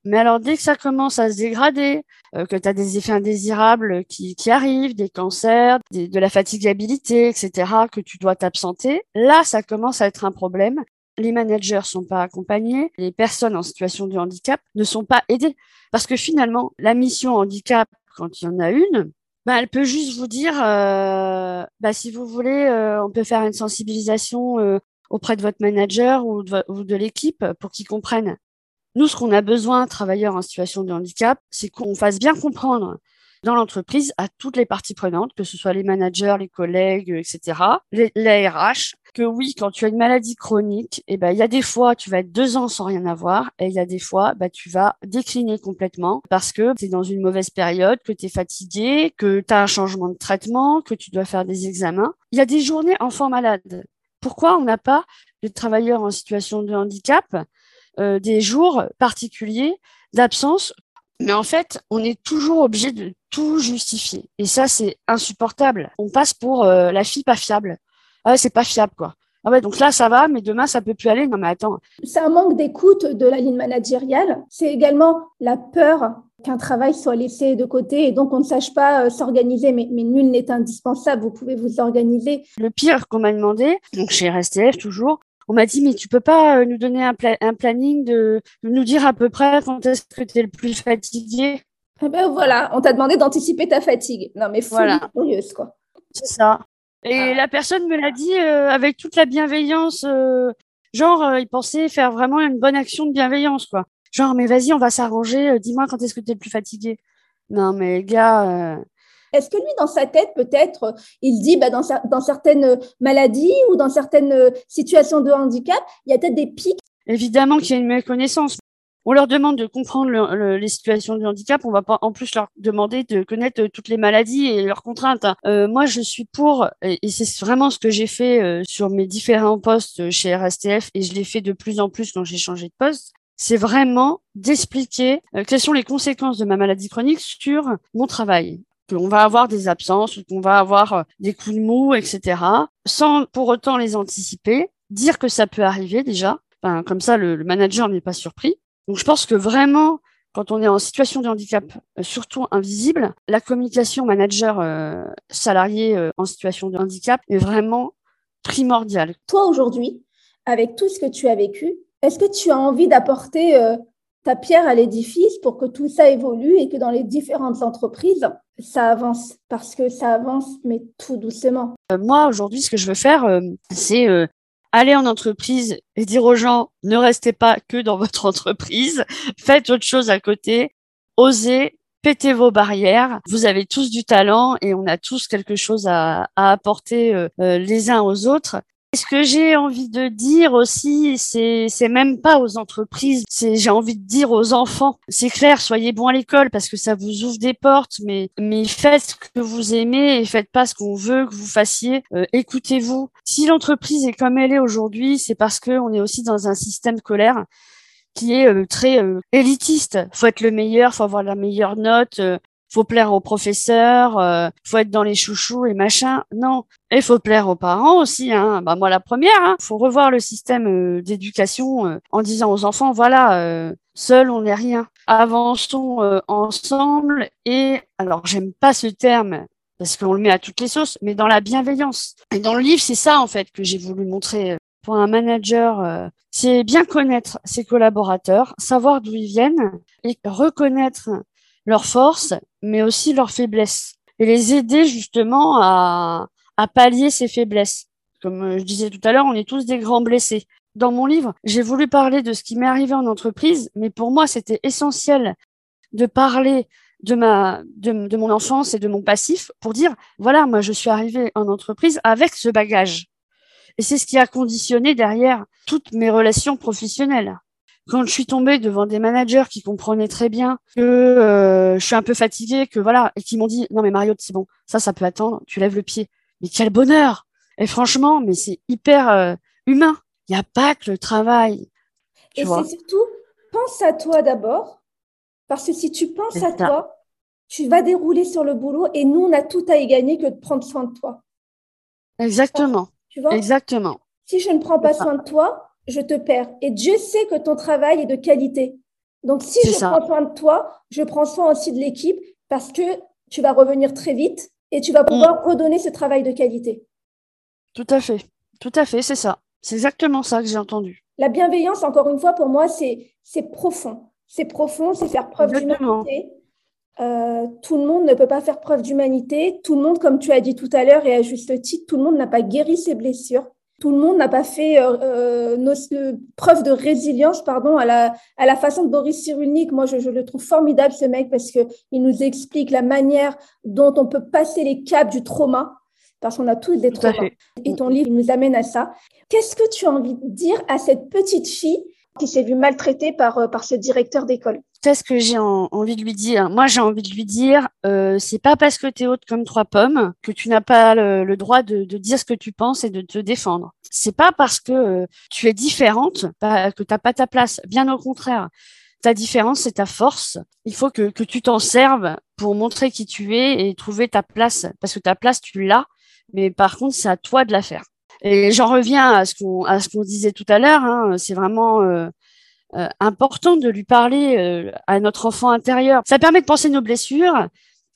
Mais alors dès que ça commence à se dégrader, que tu as des effets indésirables qui, qui arrivent, des cancers, de la fatigabilité, etc., que tu dois t'absenter, là ça commence à être un problème les managers sont pas accompagnés, les personnes en situation de handicap ne sont pas aidées. Parce que finalement, la mission handicap, quand il y en a une, bah, elle peut juste vous dire, euh, bah, si vous voulez, euh, on peut faire une sensibilisation euh, auprès de votre manager ou de, l'équipe pour qu'ils comprennent. Nous, ce qu'on a besoin, travailleurs en situation de handicap, c'est qu'on fasse bien comprendre dans l'entreprise à toutes les parties prenantes, que ce soit les managers, les collègues, etc., les, les RH, que oui, quand tu as une maladie chronique, eh ben, il y a des fois, tu vas être deux ans sans rien avoir, et il y a des fois, bah, tu vas décliner complètement parce que tu es dans une mauvaise période, que tu es fatigué, que tu as un changement de traitement, que tu dois faire des examens. Il y a des journées enfants malades. Pourquoi on n'a pas de travailleurs en situation de handicap euh, des jours particuliers d'absence? Mais en fait, on est toujours obligé de tout justifier. Et ça, c'est insupportable. On passe pour euh, la fille pas fiable. Ah ouais, c'est pas fiable, quoi. Ah ouais, donc là, ça va, mais demain, ça peut plus aller. Non, mais attends. C'est un manque d'écoute de la ligne managériale. C'est également la peur qu'un travail soit laissé de côté et donc on ne sache pas euh, s'organiser. Mais, mais, nul n'est indispensable, vous pouvez vous organiser. Le pire qu'on m'a demandé, donc chez RSTF toujours, on m'a dit mais tu peux pas euh, nous donner un, un planning de, nous dire à peu près quand est-ce que tu es le plus fatigué? Eh ben voilà, on t'a demandé d'anticiper ta fatigue. Non mais folie furieuse quoi. C'est ça. Et ah. la personne me l'a dit euh, avec toute la bienveillance, genre il pensait faire vraiment une bonne action de bienveillance quoi. Genre, mais vas-y, on va s'arranger, euh, dis-moi quand est-ce que tu es le plus fatigué. Non, mais gars. Euh, est-ce que lui, dans sa tête, peut-être, il dit, bah, dans, dans, certaines maladies ou dans certaines situations de handicap, il y a peut-être des pics? Évidemment qu'il y a une méconnaissance. On leur demande de comprendre les situations de handicap. On va pas en plus leur demander de connaître toutes les maladies et leurs contraintes. Hein. Euh, moi, je suis pour, et, c'est vraiment ce que j'ai fait sur mes différents postes chez RSTF, et je l'ai fait de plus en plus quand j'ai changé de poste c'est vraiment d'expliquer euh, quelles sont les conséquences de ma maladie chronique sur mon travail. Qu'on va avoir des absences qu'on va avoir euh, des coups de mou, etc. Sans pour autant les anticiper. Dire que ça peut arriver déjà. Enfin, comme ça, le, manager n'est pas surpris. Donc, je pense que vraiment, quand on est en situation de handicap, euh, surtout invisible, la communication manager-salarié en situation de handicap est vraiment primordiale. Toi, aujourd'hui, avec tout ce que tu as vécu, est-ce que tu as envie d'apporter euh, ta pierre à l'édifice pour que tout ça évolue et que dans les différentes entreprises, ça avance? Parce que ça avance, mais tout doucement. Euh, moi, aujourd'hui, ce que je veux faire, euh, c'est aller en entreprise et dire aux gens, ne restez pas que dans votre entreprise, faites autre chose à côté, osez, pétez vos barrières. Vous avez tous du talent et on a tous quelque chose à, apporter les uns aux autres. Ce que j'ai envie de dire aussi, c'est même pas aux entreprises, j'ai envie de dire aux enfants. C'est clair, soyez bons à l'école parce que ça vous ouvre des portes, mais faites ce que vous aimez et faites pas ce qu'on veut que vous fassiez. Euh, écoutez-vous. Si l'entreprise est comme elle est aujourd'hui, c'est parce que on est aussi dans un système scolaire qui est euh, très euh, élitiste. Faut être le meilleur, faut avoir la meilleure note, faut plaire aux professeurs, euh, faut être dans les chouchous et machin. Non, et faut plaire aux parents aussi. Hein. Bah moi la première. Hein. Faut revoir le système euh, d'éducation euh, en disant aux enfants voilà, euh, seul on n'est rien. Avançons ensemble et alors j'aime pas ce terme parce qu'on le met à toutes les sauces, mais dans la bienveillance. Et dans le livre, c'est ça en fait que j'ai voulu montrer pour un manager, c'est bien connaître ses collaborateurs, savoir d'où ils viennent et reconnaître leurs forces, mais aussi leurs faiblesses, et les aider justement à, pallier ces faiblesses. Comme euh, je disais tout à l'heure, on est tous des grands blessés. Dans mon livre, j'ai voulu parler de ce qui m'est arrivé en entreprise, mais pour moi, c'était essentiel de parler de ma de, de, mon enfance et de mon passif pour dire voilà moi je suis arrivée en entreprise avec ce bagage et c'est ce qui a conditionné derrière toutes mes relations professionnelles quand je suis tombée devant des managers qui comprenaient très bien que euh, je suis un peu fatiguée, que voilà, et qui m'ont dit non mais Mario, c'est bon, ça, ça peut attendre, tu lèves le pied. Mais quel bonheur Et franchement, mais c'est hyper euh, humain. Il n'y a pas que le travail. Et c'est surtout, pense à toi d'abord, parce que si tu penses à toi, tu vas dérouler sur le boulot et nous, on a tout à y gagner que de prendre soin de toi. Exactement. Tu vois? Exactement. Si je ne prends pas soin de toi, je te perds. Et Dieu sait que ton travail est de qualité. Donc, si je prends soin de toi, je prends soin aussi de l'équipe parce que tu vas revenir très vite et tu vas mm. pouvoir redonner ce travail de qualité. Tout à fait. Tout à fait, c'est ça. C'est exactement ça que j'ai entendu. La bienveillance, encore une fois, pour moi, c'est profond. C'est profond, c'est faire preuve d'humanité. Euh, tout le monde ne peut pas faire preuve d'humanité. Tout le monde, comme tu as dit tout à l'heure et à juste titre, tout le monde n'a pas guéri ses blessures. Tout le monde n'a pas fait euh, euh, euh, preuve de résilience, pardon, à la, à la façon de Boris Cyrulnik. Moi, je, je, le trouve formidable ce mec parce que il nous explique la manière dont on peut passer les caps du trauma, parce qu'on a tous des traumas. Et ton livre il nous amène à ça. Qu'est-ce que tu as envie de dire à cette petite fille qui s'est vue maltraitée par, par ce directeur d'école? Qu'est-ce que j'ai envie de lui dire Moi, j'ai envie de lui dire, euh, c'est pas parce que tu es haute comme trois pommes que tu n'as pas le, droit de, dire ce que tu penses et de te défendre. C'est pas parce que euh, tu es différente que t'as pas ta place. Bien au contraire. Ta différence, c'est ta force. Il faut que, tu t'en serves pour montrer qui tu es et trouver ta place. Parce que ta place, tu l'as. Mais par contre, c'est à toi de la faire. Et j'en reviens à ce qu'on à ce qu'on disait tout à l'heure. Hein, c'est vraiment euh, euh, important de lui parler euh, à notre enfant intérieur. Ça permet de penser nos blessures,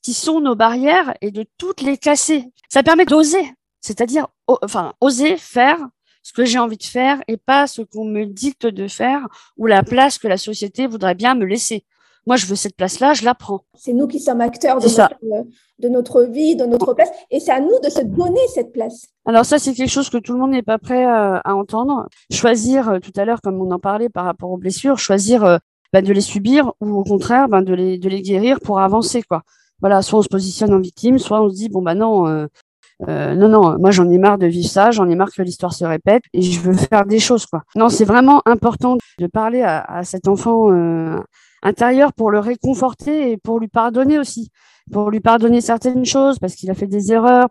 qui sont nos barrières, et de toutes les casser. Ça permet d'oser, c'est-à-dire, enfin, oser faire ce que j'ai envie de faire et pas ce qu'on me dicte de faire ou la place que la société voudrait bien me laisser. Moi, je veux cette place-là, je la prends. C'est nous qui sommes acteurs de notre, de notre, vie, de notre place, et c'est à nous de se donner cette place. Alors ça, c'est quelque chose que tout le monde n'est pas prêt euh, à entendre. Choisir, euh, tout à l'heure, comme on en parlait par rapport aux blessures, choisir euh, bah, de les subir ou au contraire bah, de, les, de les guérir pour avancer. quoi. Voilà, soit on se positionne en victime, soit on se dit, bon, bah non, non, non, moi j'en ai marre de vivre ça, j'en ai marre que l'histoire se répète et je veux faire des choses. quoi. Non, c'est vraiment important de parler à, à cet enfant intérieur pour le réconforter et pour lui pardonner aussi, pour lui pardonner certaines choses parce qu'il a fait des erreurs.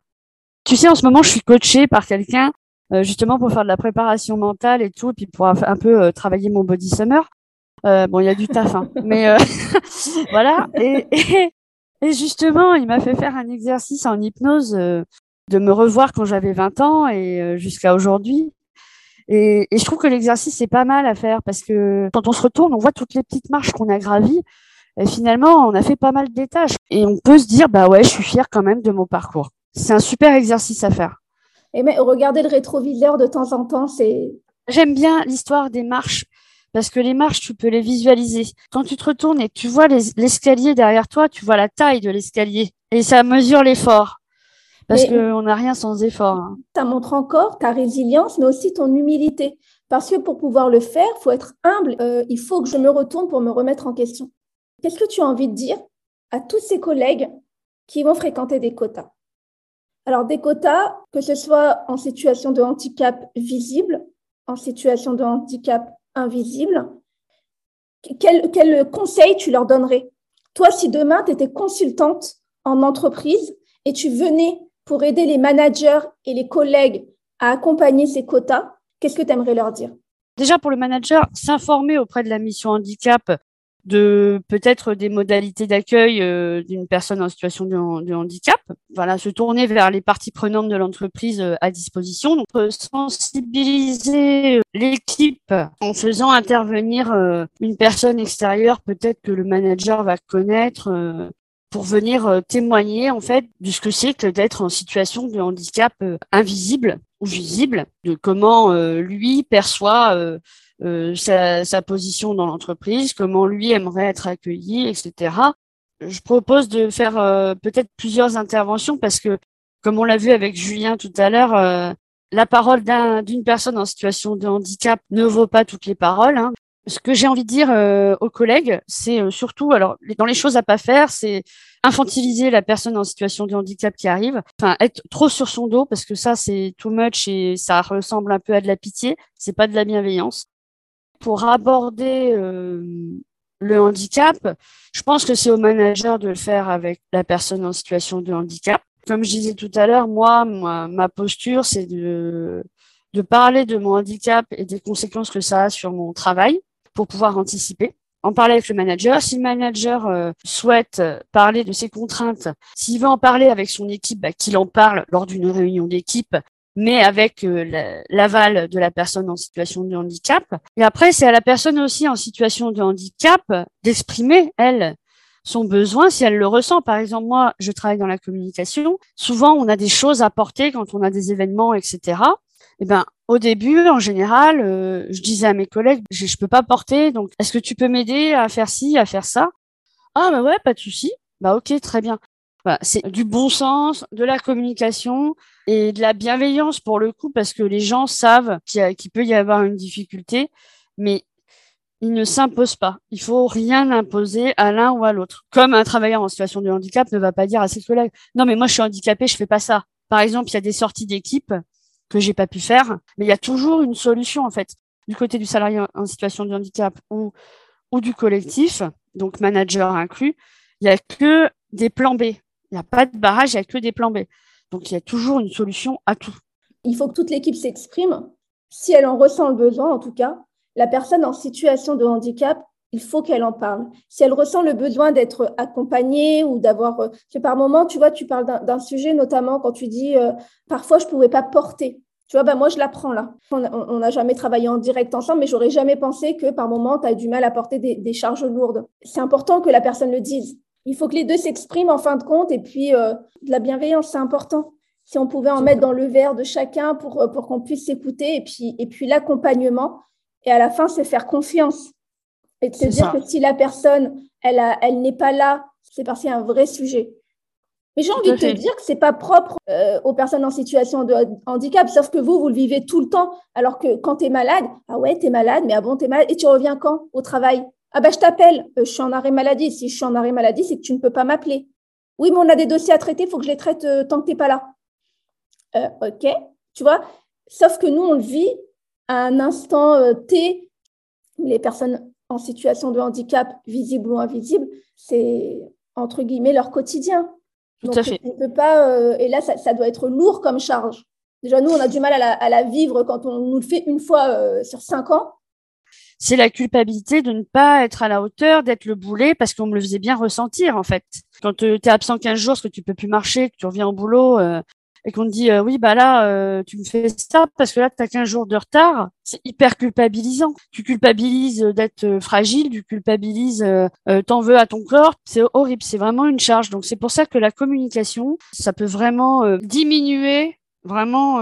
Tu sais, en ce moment, je suis coachée par quelqu'un euh, justement pour faire de la préparation mentale et tout, et puis pour un peu euh, travailler mon body summer. Euh, bon, il y a du taf, hein, mais voilà. Et, et, justement, il m'a fait faire un exercice en hypnose de me revoir quand j'avais 20 ans et jusqu'à aujourd'hui. Et, je trouve que l'exercice c'est pas mal à faire parce que quand on se retourne, on voit toutes les petites marches qu'on a gravies. Et finalement, on a fait pas mal de tâches. Et on peut se dire, bah ouais, je suis fière quand même de mon parcours. C'est un super exercice à faire. Et mais regarder le rétroviseur de temps en temps, c'est. J'aime bien l'histoire des marches parce que les marches, tu peux les visualiser. Quand tu te retournes et tu vois l'escalier derrière toi, tu vois la taille de l'escalier et ça mesure l'effort. Parce qu'on n'a rien sans effort. Hein. Ça montre encore ta résilience, mais aussi ton humilité. Parce que pour pouvoir le faire, il faut être humble. Euh, il faut que je me retourne pour me remettre en question. Qu'est-ce que tu as envie de dire à tous ces collègues qui vont fréquenter des quotas? Alors, des quotas, que ce soit en situation de handicap visible, en situation de handicap invisible, quel, quel conseil tu leur donnerais? Toi, si demain, tu étais consultante en entreprise et tu venais pour aider les managers et les collègues à accompagner ces quotas, qu'est-ce que tu aimerais leur dire? Déjà pour le manager, s'informer auprès de la mission handicap de peut-être des modalités d'accueil euh, d'une personne en situation de, handicap. Voilà, se tourner vers les parties prenantes de l'entreprise euh, à disposition. Donc, euh, sensibiliser l'équipe en faisant intervenir une personne extérieure, peut-être que le manager va connaître pour venir euh, témoigner en fait de ce que c'est que d'être en situation de handicap euh, invisible ou visible, de comment euh, lui perçoit sa, sa, position dans l'entreprise, comment lui aimerait être accueilli, etc. Je propose de faire peut-être plusieurs interventions parce que, comme on l'a vu avec Julien tout à l'heure, la parole d'une personne en situation de handicap ne vaut pas toutes les paroles. Hein ce que j'ai envie de dire euh, aux collègues, c'est euh, surtout, alors dans les choses à pas faire, c'est infantiliser la personne en situation de handicap qui arrive, enfin être trop sur son dos parce que ça c'est too much et ça ressemble un peu à de la pitié, c'est pas de la bienveillance. Pour aborder euh, le handicap, je pense que c'est au manager de le faire avec la personne en situation de handicap. Comme je disais tout à l'heure, moi, ma posture, c'est de de parler de mon handicap et des conséquences que ça a sur mon travail pour pouvoir anticiper. En parler avec le manager. Si le manager euh, souhaite euh, parler de ses contraintes, s'il veut en parler avec son équipe, bah, qu'il en parle lors d'une réunion d'équipe, mais avec euh, l'aval de la personne en situation de handicap. Et après, c'est à la personne aussi en situation de handicap d'exprimer, elle, son besoin si elle le ressent. Par exemple, moi, je travaille dans la communication. Souvent, on a des choses à porter quand on a des événements, etc. Eh ben, au début, en général, euh, je disais à mes collègues, je, je peux pas porter, donc est-ce que tu peux m'aider à faire ci, à faire ça? Ah bah ouais, pas de souci. Bah ok, très bien. c'est du bon sens, de la communication et de la bienveillance pour le coup, parce que les gens savent qu'il peut y avoir une difficulté, mais ils ne s'imposent pas. Il faut rien imposer à l'un ou à l'autre. Comme un travailleur en situation de handicap ne va pas dire à ses collègues, non mais moi je suis handicapé, je fais pas ça. Par exemple, il y a des sorties d'équipe que j'ai pas pu faire. Mais il y a toujours une solution en fait du côté du salarié en situation de handicap ou ou du collectif, donc manager inclus. Il y a que des plans B. Il n'y a pas de barrage, il y a que des plans B. Donc il y a toujours une solution à tout. Il faut que toute l'équipe s'exprime. Si elle en ressent le besoin, en tout cas, la personne en situation de handicap il faut qu'elle en parle. Si elle ressent le besoin d'être accompagnée ou d'avoir... Euh, par moment, tu vois, tu parles d'un sujet, notamment quand tu dis, euh, parfois, je ne pouvais pas porter. Tu vois, bah, moi, je l'apprends là. On n'a jamais travaillé en direct ensemble, mais j'aurais jamais pensé que par moment, tu as du mal à porter des, charges lourdes. C'est important que la personne le dise. Il faut que les deux s'expriment en fin de compte. Et puis, euh, de la bienveillance, c'est important. Si on pouvait en mettre dans le verre de chacun pour, pour qu'on puisse s'écouter. Et puis, et puis l'accompagnement. Et à la fin, c'est faire confiance. Et de se dire que si la personne, elle, elle n'est pas là, c'est parce qu'il y a un vrai sujet. Mais j'ai envie de te dire que c'est pas propre euh, aux personnes en situation de handicap, sauf que vous, vous le vivez tout le temps. Alors que quand tu es malade, ah ouais, tu es malade, mais ah bon, tu es malade. Et tu reviens quand au travail? Ah bah je t'appelle, euh, je suis en arrêt maladie. Si je suis en arrêt maladie, c'est que tu ne peux pas m'appeler. Oui, mais on a des dossiers à traiter, il faut que je les traite euh, tant que tu n'es pas là. ok, tu vois? Sauf que nous, on le vit à un instant T. Les personnes en situation de handicap, visible ou invisible, c'est entre guillemets leur quotidien. Tout à fait. On peut pas, euh, et là, ça, doit être lourd comme charge. Déjà, nous, on a du mal à la, vivre quand on nous le fait une fois euh, sur cinq ans. C'est la culpabilité de ne pas être à la hauteur, d'être le boulet, parce qu'on me le faisait bien ressentir, en fait. Quand euh, tu es absent 15 jours, parce que tu peux plus marcher, que tu reviens au boulot, et qu'on te dit euh, oui bah là euh, tu me fais ça parce que là tu as 15 jours de retard, c'est hyper culpabilisant. Tu culpabilises d'être fragile, tu culpabilises euh, t'en veux à ton corps, c'est horrible, c'est vraiment une charge. Donc c'est pour ça que la communication, ça peut vraiment diminuer vraiment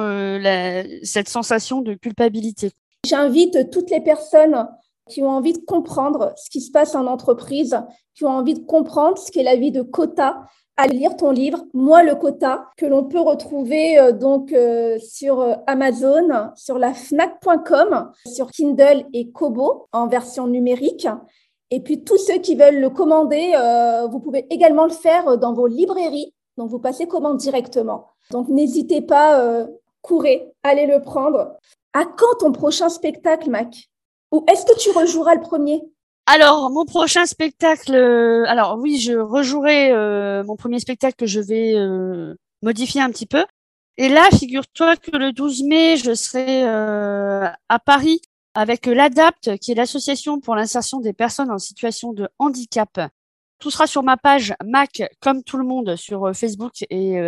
cette sensation de culpabilité. J'invite toutes les personnes qui ont envie de comprendre ce qui se passe en entreprise, qui ont envie de comprendre ce qu'est la vie de quota, à lire ton livre, Moi le quota, que l'on peut retrouver euh, donc euh, sur euh, Amazon, sur la Fnac.com, sur Kindle et Kobo en version numérique. Et puis tous ceux qui veulent le commander, vous pouvez également le faire dans vos librairies. Donc vous passez commande directement. Donc n'hésitez pas, courez, allez le prendre. À quand ton prochain spectacle, Mac? Ou est-ce que tu rejoueras le premier? Alors, mon prochain spectacle, euh, alors oui, je rejouerai euh, mon premier spectacle que je vais euh, modifier un petit peu. Et là, figure-toi que le 12 mai, je serai à Paris avec l'ADAPT, qui est l'association pour l'insertion des personnes en situation de handicap. Tout sera sur ma page Mac, comme tout le monde, sur Facebook et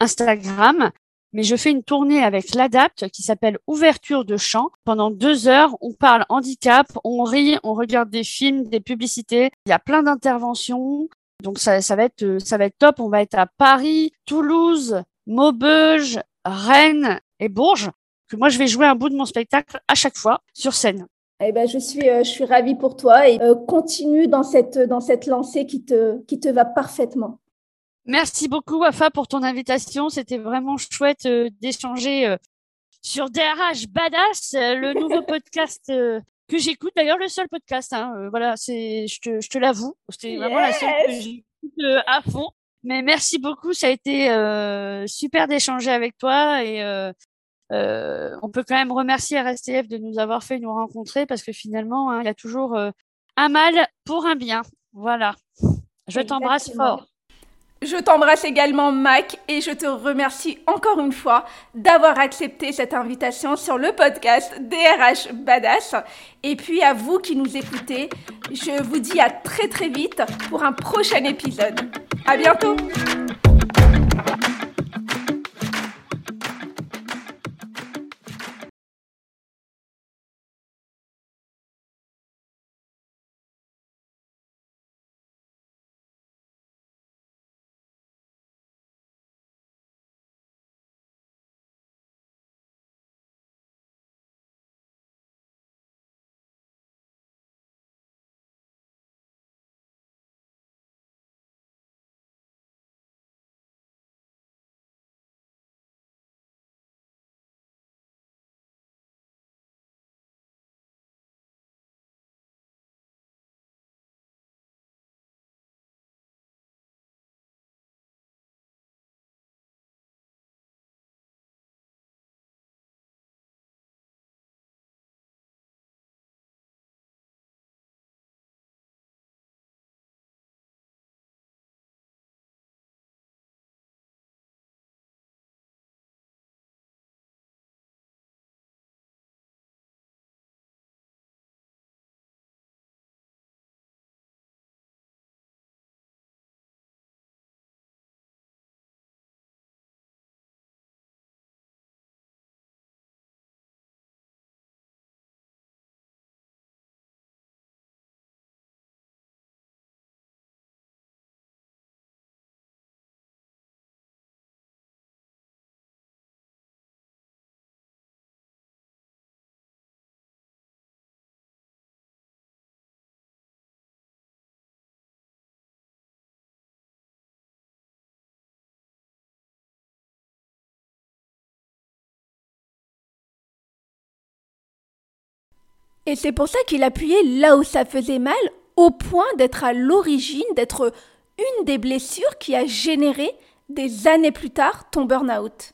Instagram mais je fais une tournée avec l'ADAPT qui s'appelle Ouverture de champ. Pendant deux heures, on parle handicap, on rit, on regarde des films, des publicités. Il y a plein d'interventions. Donc ça, ça, va être, ça va être top. On va être à Paris, Toulouse, Maubeuge, Rennes et Bourges. Que moi, je vais jouer un bout de mon spectacle à chaque fois sur scène. Eh ben, je suis, euh, je suis ravie pour toi et euh, continue dans cette, dans cette lancée qui te, qui te va parfaitement. Merci beaucoup, Wafa, pour ton invitation. C'était vraiment chouette euh, d'échanger euh, sur DRH Badass, euh, le nouveau podcast que j'écoute. D'ailleurs, le seul podcast. Hein, voilà, c'est, je te, je te l'avoue, c'était vraiment la seule que j'écoute à fond. Mais merci beaucoup, ça a été super d'échanger avec toi et on peut quand même remercier RSTF de nous avoir fait nous rencontrer parce que finalement, hein, il y a toujours un mal pour un bien. Voilà. Je t'embrasse fort. Je t'embrasse également Mac et je te remercie encore une fois d'avoir accepté cette invitation sur le podcast DRH Badass. Et puis à vous qui nous écoutez, je vous dis à très très vite pour un prochain épisode. À bientôt! Et c'est pour ça qu'il appuyait là où ça faisait mal, au point d'être à l'origine, d'être une des blessures qui a généré des années plus tard ton burn-out.